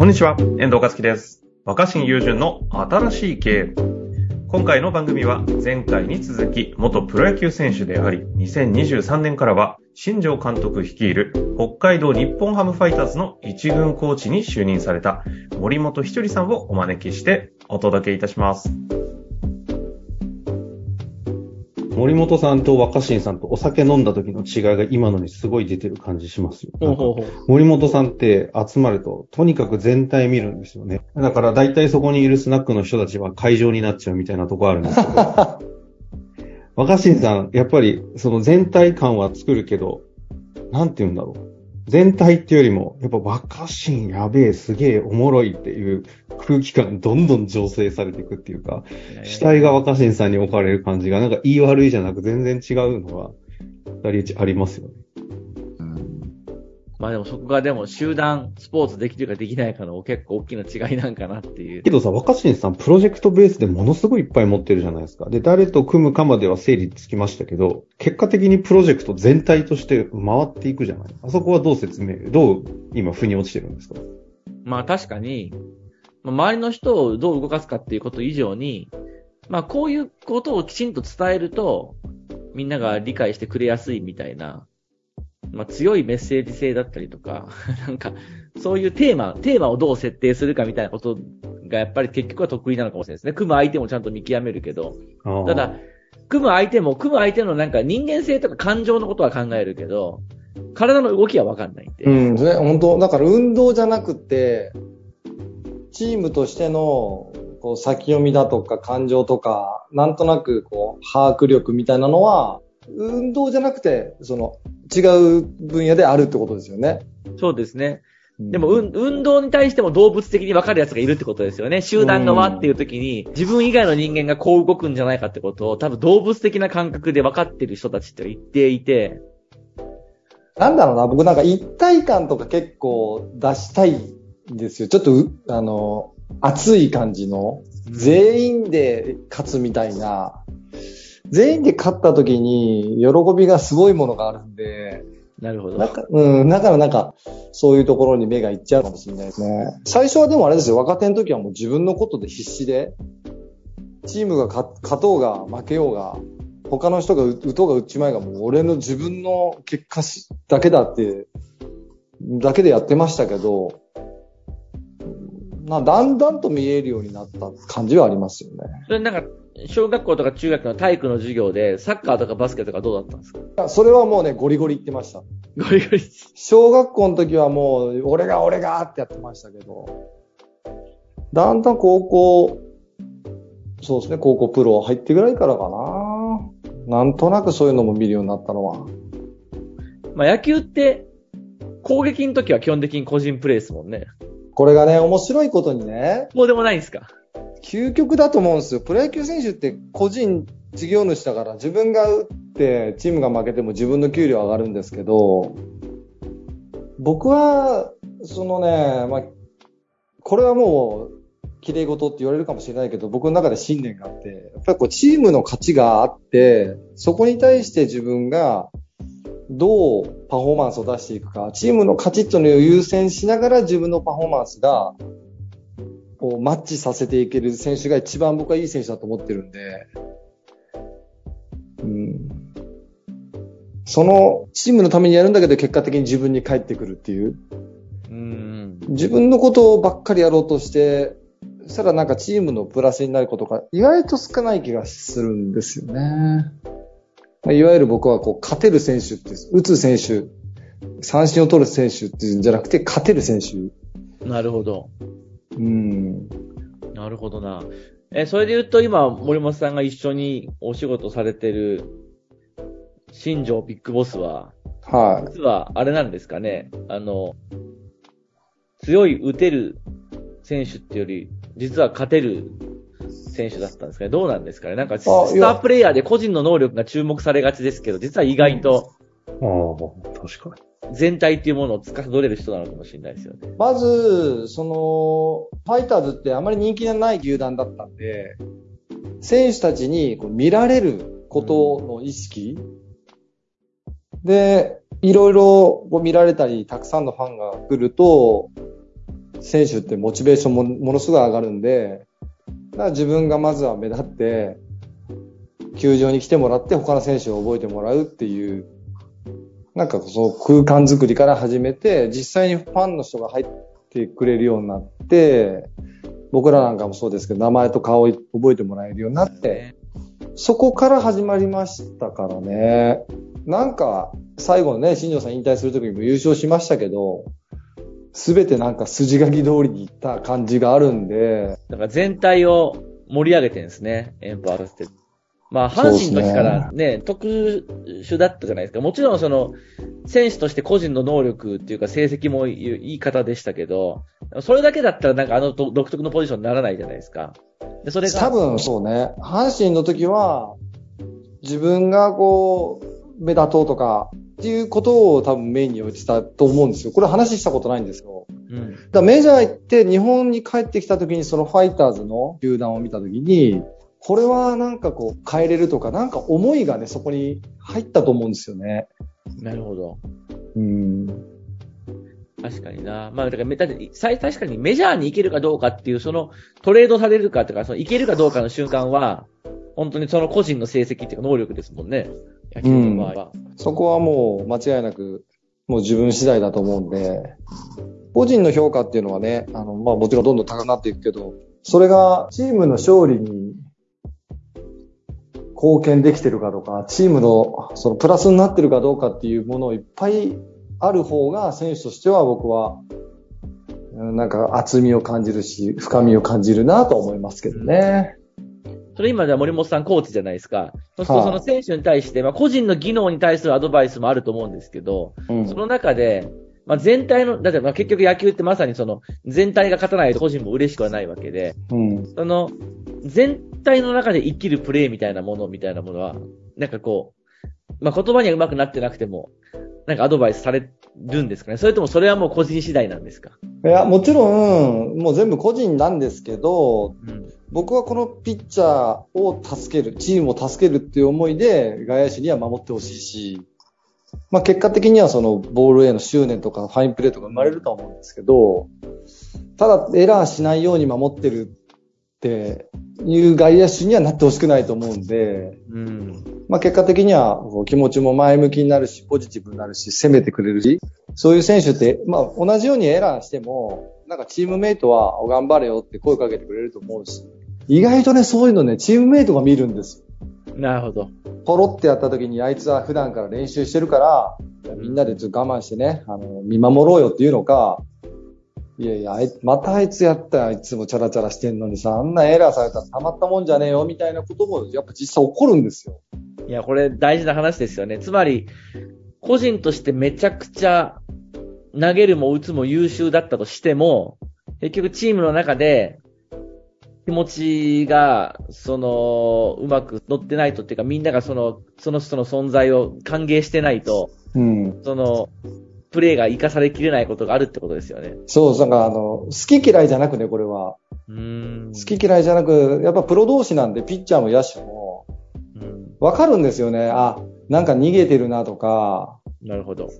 こんにちは、遠藤和樹です。若新友人の新しい経営。今回の番組は前回に続き元プロ野球選手であり、2023年からは新庄監督率いる北海道日本ハムファイターズの一軍コーチに就任された森本ひとりさんをお招きしてお届けいたします。森本さんと若新さんとお酒飲んだ時の違いが今のにすごい出てる感じしますよ。ほうほうほう。森本さんって集まると、とにかく全体見るんですよね。だから大体そこにいるスナックの人たちは会場になっちゃうみたいなとこあるんですけど。若新さん、やっぱりその全体感は作るけど、なんて言うんだろう。全体っていうよりも、やっぱ若新やべえ、すげえおもろいっていう空気感どんどん醸成されていくっていうか、主体が若新さんに置かれる感じが、なんか言い悪いじゃなく全然違うのが、二人ありますよね。まあでもそこがでも集団スポーツできるかできないかの結構大きな違いなんかなっていうけ。どさ、若新さん、プロジェクトベースでものすごいいっぱい持ってるじゃないですか。で、誰と組むかまでは整理つきましたけど、結果的にプロジェクト全体として回っていくじゃないあそこはどう説明、どう今、腑に落ちてるんですか？まあ確かに、まあ周りの人をどう動かすかっていうこと以上に、まあこういうことをきちんと伝えると、みんなが理解してくれやすいみたいな、まあ強いメッセージ性だったりとか、なんか、そういうテーマ、テーマをどう設定するかみたいなことがやっぱり結局は得意なのかもしれないですね。組む相手もちゃんと見極めるけど、ただ、組む相手も、組む相手のなんか人間性とか感情のことは考えるけど、体の動きはわかんないんで。うん、ね、本当だから運動じゃなくて、チームとしての、こう、先読みだとか感情とか、なんとなく、こう、把握力みたいなのは、運動じゃなくて、その、違う分野であるってことですよね。そうですね。でも、うん、運動に対しても動物的に分かる奴がいるってことですよね。集団が輪っていう時に、自分以外の人間がこう動くんじゃないかってことを、多分動物的な感覚で分かってる人たちって一定いて、なんだろうな、僕なんか一体感とか結構出したいんですよ。ちょっとう、あの、熱い感じの、全員で勝つみたいな、全員で勝った時に喜びがすごいものがあるんで、なるほど。なんか、うん、だからなんか、そういうところに目がいっちゃうかもしれないですね。最初はでもあれですよ、若手の時はもう自分のことで必死で、チームが勝勝とうが負けようが、他の人が打打とうが打っちまいがもう俺の自分の結果しだけだって、だけでやってましたけど、なだんだんと見えるようになった感じはありますよね。それなんか、小学校とか中学の体育の授業で、サッカーとかバスケとかどうだったんですか？それはもうね、ゴリゴリ言ってました。ゴリゴリ。小学校の時はもう、俺が俺がってやってましたけど、だんだん高校、そうですね、高校プロ入ってぐらいからかな。なんとなくそういうのも見るようになったのは。まあ野球って、攻撃の時は基本的に個人プレーですもんね。これがね、面白いことにね、もうでもないんですか？究極だと思うんですよ。プロ野球選手って個人事業主だから自分が打ってチームが負けても自分の給料上がるんですけど、僕は、そのね、まあ、これはもう、綺麗事って言われるかもしれないけど、僕の中で信念があって、やっぱりこうチームの勝ちがあって、そこに対して自分がどうパフォーマンスを出していくか、チームの勝ちというのを優先しながら自分のパフォーマンスがこうマッチさせていける選手が一番僕はいい選手だと思ってるんで、うん、そのチームのためにやるんだけど結果的に自分に返ってくるっていう、うーん。自分のことばっかりやろうとして、そしたらなんかチームのプラスになることが意外と少ない気がするんですよね。まあいわゆる僕はこう勝てる選手って、打つ選手、三振を取る選手っていうんじゃなくて勝てる選手。なるほど。うん。なるほどな。え、それで言うと今、森本さんが一緒にお仕事されてる、新庄ビッグボスは、はい。実はあれなんですかね。あの、強い打てる選手ってより、実は勝てる選手だったんですかね。どうなんですかね。なんか、スタープレイヤーで個人の能力が注目されがちですけど、実は意外とああ、確かに。全体っていうものを司れる人なのかもしれないですよね。まず、その、ファイターズってあまり人気のない球団だったんで、選手たちにこう見られることの意識、で、いろいろこう見られたり、たくさんのファンが来ると、選手ってモチベーションもものすごい上がるんで、だから自分がまずは目立って、球場に来てもらって他の選手を覚えてもらうっていう、なんかその空間作りから始めて、実際にファンの人が入ってくれるようになって、僕らなんかもそうですけど、名前と顔を覚えてもらえるようになって、そこから始まりましたからね。なんか、最後のね、新庄さん引退するときも優勝しましたけど、すべてなんか筋書き通りにいった感じがあるんで、だから全体を盛り上げてるんですね、エンパワーステまあ、阪神の時からね、特殊だったじゃないですか。もちろんその、選手として個人の能力っていうか成績もいい方でしたけど、それだけだったらなんかあの独特のポジションにならないじゃないですか。で、それが。多分そうね、阪神の時は、自分がこう、目立とうとか、っていうことを多分メインに置いてたと思うんですよ。これ話したことないんですよ。うん。だからメジャー行って日本に帰ってきた時にそのファイターズの球団を見た時に、これはなんかこう変えれるとか、なんか思いがね、そこに入ったと思うんですよね。なるほど。うん。確かにな。まあ、だからめ、だ確かにメジャーに行けるかどうかっていう、そのトレードされるかとか、その行けるかどうかの瞬間は、本当にその個人の成績っていうか能力ですもんね。野球の場合は。そこはもう間違いなく、もう自分次第だと思うんで、個人の評価っていうのはね、あの、まあもちろんどんどん高くなっていくけど、それがチームの勝利に貢献できてるかとか、チームのそのプラスになってるかどうかっていうものをいっぱいある方が選手としては僕は、うんなんか厚みを感じるし、深みを感じるなと思いますけどね。それ今じゃ森本さんコーチじゃないですか。そうするとその選手に対して、まあ個人の技能に対するアドバイスもあると思うんですけど、うんその中で、まあ全体の、だってまあ結局野球ってまさにその全体が勝たないと個人も嬉しくはないわけで、うん。その全体の中で生きるプレーみたいなものみたいなものは、なんかこう、まあ言葉には上手くなってなくても、なんかアドバイスされるんですかねそれともそれはもう個人次第なんですか？いや、もちろん、もう全部個人なんですけど、うん。僕はこのピッチャーを助ける、チームを助けるっていう思いで外野手には守ってほしいし、まあ結果的にはそのボールへの執念とかファインプレーとか生まれるとは思うんですけど、ただエラーしないように守ってるっていう外野手にはなってほしくないと思うんで、うん。まあ結果的にはこう気持ちも前向きになるし、ポジティブになるし、攻めてくれるし、そういう選手って、まあ同じようにエラーしても、なんかチームメイトはお頑張れよって声かけてくれると思うし、意外とね、そういうのね、チームメイトが見るんですよ。なるほど。ポロってやった時にあいつは普段から練習してるから、みんなでちょっと我慢してね、あの、見守ろうよっていうのか、いやいや、またあいつやったよ、あいつもチャラチャラしてんのにさ、あんなエラーされたらたまったもんじゃねえよ、みたいなことも、やっぱ実際起こるんですよ。いや、これ大事な話ですよね。つまり、個人としてめちゃくちゃ投げるも打つも優秀だったとしても、結局チームの中で気持ちが、その、うまく乗ってないとっていうか、みんながその、その人の存在を歓迎してないと、うん。その、プレーが活かされきれないことがあるってことですよね。そう、なんかあの、好き嫌いじゃなくね、これは。うーん。好き嫌いじゃなく、やっぱプロ同士なんで、ピッチャーも野手も、うん。わかるんですよね。あ、なんか逃げてるなとか、なるほど。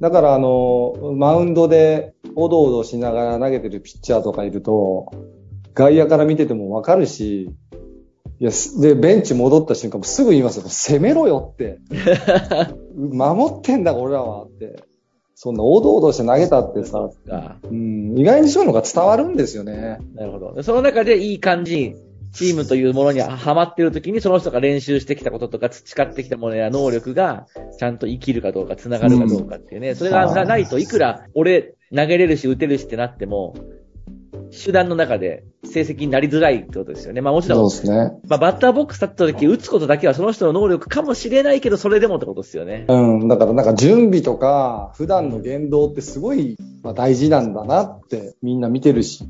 だからあの、マウンドでおどおどしながら投げてるピッチャーとかいると、外野から見ててもわかるし、いや、すで、ベンチ戻った瞬間もすぐ言いますよ。攻めろよって。守ってんだ、俺らはって。そんなおどおどして投げたってさ、あうん、意外にそういうのが伝わるんですよね。なるほど。でその中でいい感じ、チームというものにはまっているときに、その人が練習してきたこととか培ってきたものや能力が、ちゃんと生きるかどうか、繋がるかどうかっていうね。それがなないといくら、俺、投げれるし、打てるしってなっても、手段の中で成績になりづらいってことですよね。まあもちろん、そうですね。まあバッターボックス立った時、打つことだけはその人の能力かもしれないけど、それでもってことですよね。うん、だからなんか準備とか、普段の言動ってすごい、まあ、大事なんだなってみんな見てるし。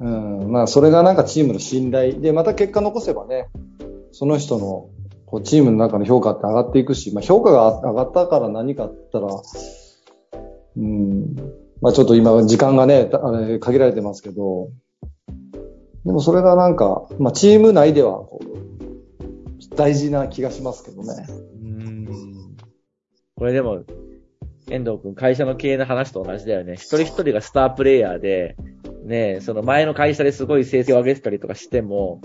うん、まあそれがなんかチームの信頼で、また結果残せばね、その人のこうチームの中の評価って上がっていくし、まあ評価が上がったから何かあったら、うん、まあちょっと今時間がね、あれ限られてますけど、でもそれがなんか、まあチーム内では大事な気がしますけどね。うんこれでも、遠藤くん、会社の経営の話と同じだよね。一人一人がスタープレイヤーで、ね、その前の会社ですごい成績を上げてたりとかしても、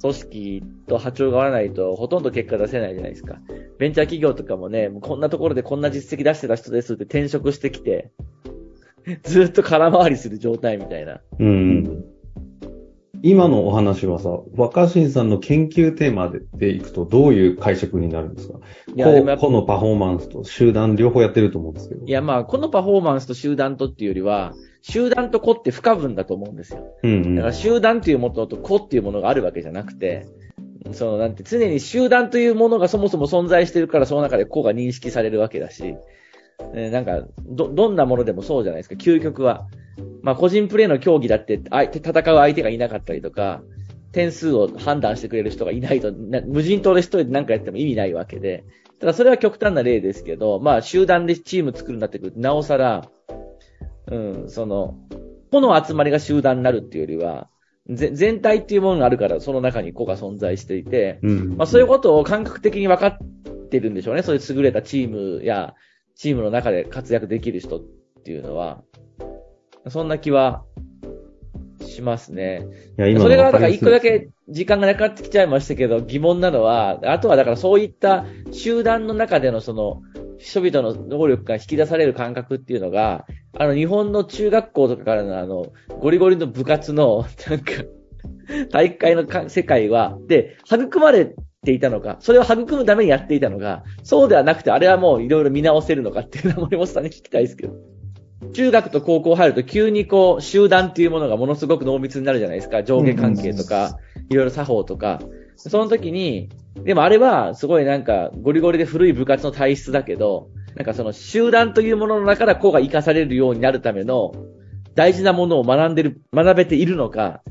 組織と波長が合わないとほとんど結果出せないじゃないですか。ベンチャー企業とかもね、もうこんなところでこんな実績出してた人ですって転職してきて、ずっと空回りする状態みたいな。うん。今のお話はさ、若新さんの研究テーマででいくとどういう解釈になるんですか？いや個個のパフォーマンスと集団両方やってると思うんですけど。いや、まあ、このパフォーマンスと集団とっていうよりは、集団と個って不可分だと思うんですよ。うんうん。だから集団というものと個っていうものがあるわけじゃなくて、そのなんて常に集団というものがそもそも存在してるからその中で個が認識されるわけだし、えーなんか、ど、どんなものでもそうじゃないですか、究極は。まあ個人プレーの競技だって、相手、戦う相手がいなかったりとか、点数を判断してくれる人がいないと、な無人島で一人で何かやっても意味ないわけで、ただそれは極端な例ですけど、まあ集団でチーム作るんだってくると、なおさら、うん、その、個の集まりが集団になるっていうよりは、ぜ全体っていうものがあるから、その中に個が存在していて、うん。まあそういうことを感覚的に分かってるんでしょうね。そういう優れたチームや、チームの中で活躍できる人っていうのは、そんな気はしますね。いや、今のそれが、だから一個だけ時間がなくなってきちゃいましたけど、疑問なのは、あとはだからそういった集団の中でのその、人々の能力が引き出される感覚っていうのが、あの日本の中学校とかからのあの、ゴリゴリの部活の、なんか、体育会のか世界は、で、育まれていたのか、それを育むためにやっていたのか、そうではなくて、あれはもういろいろ見直せるのかっていうのは森本さんに聞きたいですけど。中学と高校入ると急にこう、集団っていうものがものすごく濃密になるじゃないですか。上下関係とか、いろいろ作法とか。その時に、でもあれはすごいなんかゴリゴリで古い部活の体質だけど、なんかその集団というものの中から子が活かされるようになるための大事なものを学んでる、学べているのか、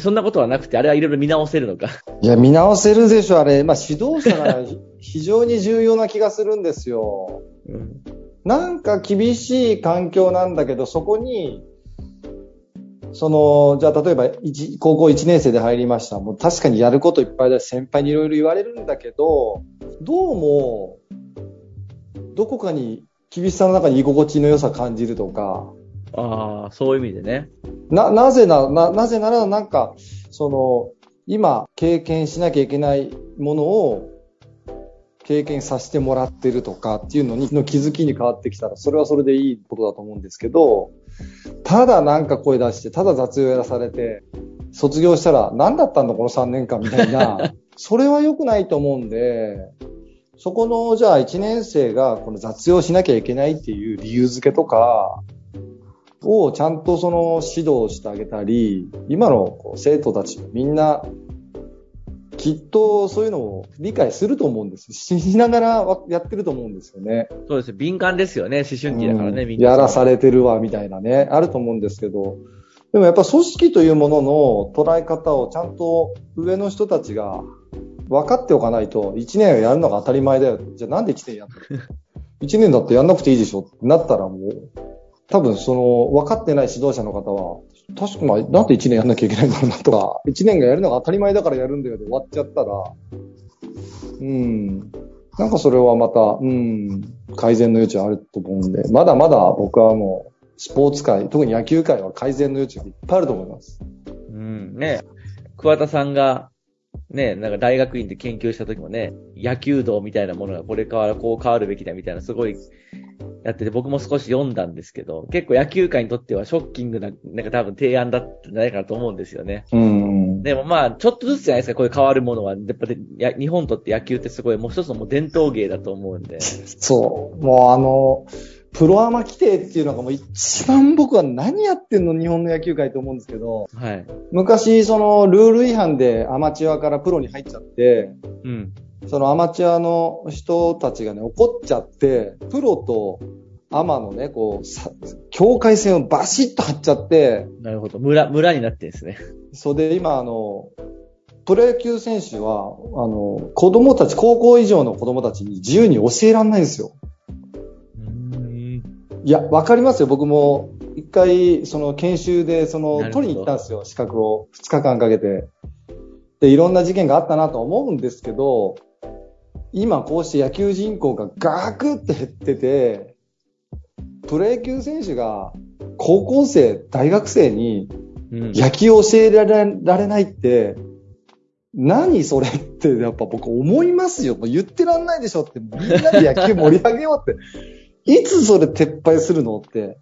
そんなことはなくて、あれはいろいろ見直せるのか？いや、見直せるでしょ、あれ。まあ、指導者が 非常に重要な気がするんですよ。うん。なんか厳しい環境なんだけど、そこに、その、じゃあ例えば一高校1年生で入りました。もう確かにやることいっぱいだし、先輩にいろいろ言われるんだけど、どうも、どこかに厳しさの中に居心地の良さ感じるとか、ああ、そういう意味でね。な、なぜな、な、なぜならなんか、その、今経験しなきゃいけないものを経験させてもらってるとかっていうのに、の気づきに変わってきたら、それはそれでいいことだと思うんですけど、ただなんか声出して、ただ雑用やらされて、卒業したら何だったんだこの3年間みたいな、それは良くないと思うんで、そこの、じゃあ1年生がこの雑用しなきゃいけないっていう理由付けとか、をちゃんとその指導してあげたり、今のこう生徒たちみんな、きっとそういうのを理解すると思うんです。しながらわやってると思うんですよね。そうです。敏感ですよね。思春期だからね、うん。やらされてるわ、みたいなね、あると思うんですけど、でもやっぱ組織というものの捉え方をちゃんと上の人たちが分かっておかないと、1年をやるのが当たり前だよ。じゃあなんで1年やったの ?1 年だってやんなくていいでしょってなったらもう、多分その分かってない指導者の方は、確かまあ、なんで1年やんなきゃいけないんだろうなとか、1年がやるのが当たり前だからやるんだよで終わっちゃったら、うん。なんかそれはまた、うん、改善の余地はあると思うんで、まだまだ僕はもう、スポーツ界、特に野球界は改善の余地がいっぱいあると思います。うん、ね。桑田さんが、ね、なんか大学院で研究した時もね、野球道みたいなものがこれからこう変わるべきだみたいなすごいやってて、僕も少し読んだんですけど、結構野球界にとってはショッキングな、なんか多分提案だったんじゃないかなと思うんですよね。うん。でもまあ、ちょっとずつじゃないですか、こういう変わるものは。やっぱり、や日本にとって野球ってすごいもう一つのもう伝統芸だと思うんで。そう。もうあの、プロアマ規定っていうのがもう一番僕は何やってんの日本の野球界と思うんですけど、はい。昔そのルール違反でアマチュアからプロに入っちゃって、うん。そのアマチュアの人たちがね、怒っちゃって、プロとアマのね、こう、さ境界線をバシッと張っちゃって、なるほど。村、村になってんですね。それで今あの、プロ野球選手は、あの、子供たち、高校以上の子供たちに自由に教えられないんですよ。うん。いや、わかりますよ。僕も、一回、その研修で、その、取りに行ったんですよ。資格を。二日間かけて。で、いろんな事件があったなと思うんですけど、今こうして野球人口がガクって減ってて、プロ野球選手が高校生、大学生にうん。野球を教えられられないって、何それってやっぱ僕思いますよ。もう言ってらんないでしょって、みんなで野球盛り上げようって。いつそれ撤廃するのって。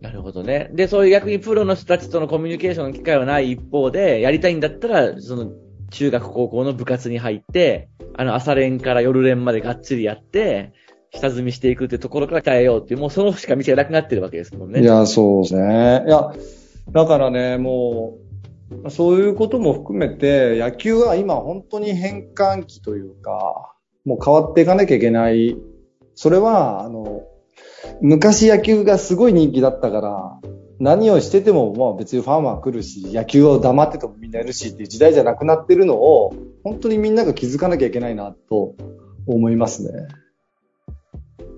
なるほどね。で、そういう逆にプロの人たちとのコミュニケーションの機会はない一方で、やりたいんだったら、その、中学高校の部活に入って、あの、朝練から夜練までがっちりやって、下積みしていくってところから鍛えようっていう、もうそのしか道がなくなってるわけですもんね。いや、そうですね。いや、だからね、もう、そういうことも含めて、野球は今本当に変換期というか、もう変わっていかなきゃいけない。それは、あの、昔野球がすごい人気だったから、何をしてても、まあ別にファンは来るし、野球を黙っててもみんないるしっていう時代じゃなくなってるのを、本当にみんなが気づかなきゃいけないなと思いますね。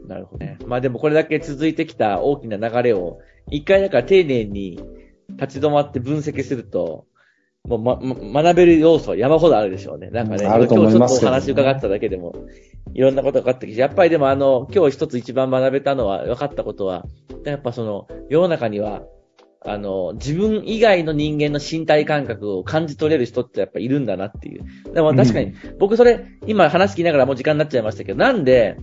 なるほどね。まあでもこれだけ続いてきた大きな流れを、一回だから丁寧に立ち止まって分析すると、もうま、ま、学べる要素は山ほどあるでしょうね。なんかね、あると思いますけどね今日ちょっとお話伺っただけでも、いろんなことが分かってきて、やっぱりでもあの、今日一つ一番学べたのは、分かったことは、やっぱその、世の中には、あの、自分以外の人間の身体感覚を感じ取れる人ってやっぱいるんだなっていう。でも確かに、僕それ、今話聞きながらもう時間になっちゃいましたけど、なんで、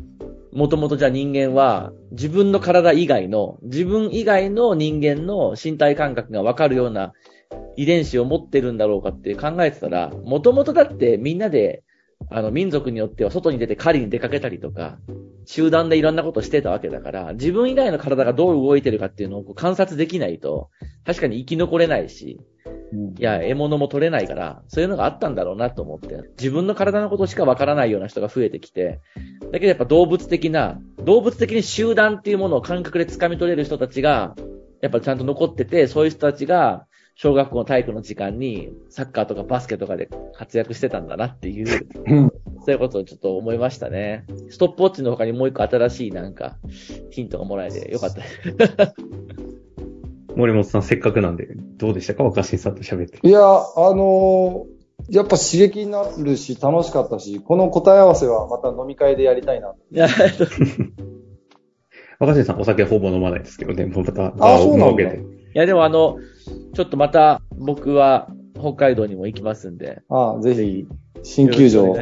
もともとじゃあ人間は自分の体以外の、自分以外の人間の身体感覚がわかるような遺伝子を持ってるんだろうかって考えてたら、もともとだってみんなで、あの民族によっては外に出て狩りに出かけたりとか、集団でいろんなことをしてたわけだから、自分以外の体がどう動いてるかっていうのを観察できないと、確かに生き残れないし、いや、獲物も取れないから、そういうのがあったんだろうなと思って、自分の体のことしかわからないような人が増えてきて、だけどやっぱ動物的な、動物的に集団っていうものを感覚で掴み取れる人たちが、やっぱちゃんと残ってて、そういう人たちが、小学校の体育の時間に、サッカーとかバスケとかで活躍してたんだなっていう、うんそういうことをちょっと思いましたね。ストップウォッチの他にもう一個新しいなんか、ヒントがもらえてよかったです。森本さん、せっかくなんで、どうでしたか？若新さんと喋って。いや、あのーやっぱ刺激になるし、楽しかったし、この答え合わせはまた飲み会でやりたいな。いや、若新さん、お酒ほぼ飲まないですけどね、もうまた、あそうなんだ設けて。いやでもあの、ちょっとまた僕は北海道にも行きますんで、ああぜひ、新球場。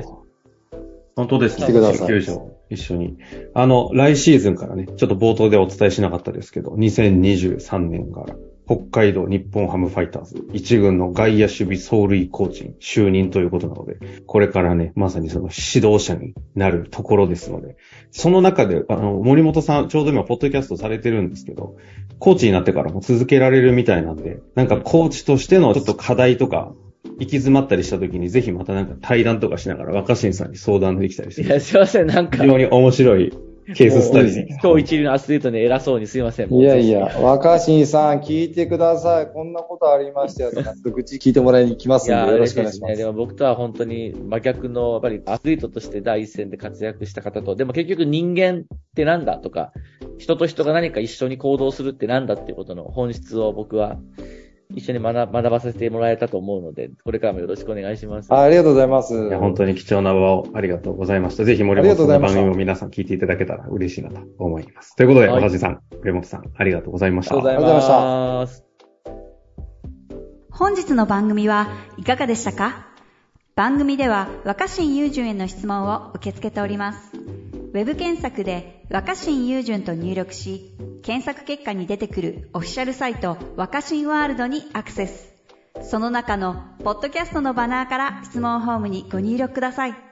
本当ですね。来てください球場、一緒に。あの、来シーズンからね、ちょっと冒頭でお伝えしなかったですけど、2023年から、北海道日本ハムファイターズ一軍の外野守備走塁コーチに就任ということなので、これからね、まさにその指導者になるところですので、その中で、あの、森本さん、ちょうど今、ポッドキャストされてるんですけど、コーチになってからも続けられるみたいなんで、なんかコーチとしてのちょっと課題とか、行き詰まったりした時に、ぜひまたなんか対談とかしながら若新さんに相談できたりする。いや、すいません、なんか、非常に面白いケーススタディで今日一流のアスリートに偉そうにすいません。いやいや、若新さん聞いてください。こんなことありましたよ愚痴聞いてもらいに来ますいや、んで、よろ嬉しくお願いします。でも僕とは本当に真逆の、やっぱりアスリートとして第一線で活躍した方と、でも結局人間ってなんだとか、人と人が何か一緒に行動するってなんだっていうことの本質を僕は一緒に学学ばせてもらえたと思うので、これからもよろしくお願いします。あありがとうございます。いや、本当に貴重な場をありがとうございました。ぜひ森本さんの番組も皆さん聞いていただけたら嬉しいなと思います。ということで、はい若新さん、森本さん、ありがとうございました。ありがとうございます。本日の番組はいかがでしたか？番組では若新雄純への質問を受け付けております。ウェブ検索で若新雄純と入力し、検索結果に出てくるオフィシャルサイト若新ワールドにアクセス。その中のポッドキャストのバナーから質問ホームにご入力ください。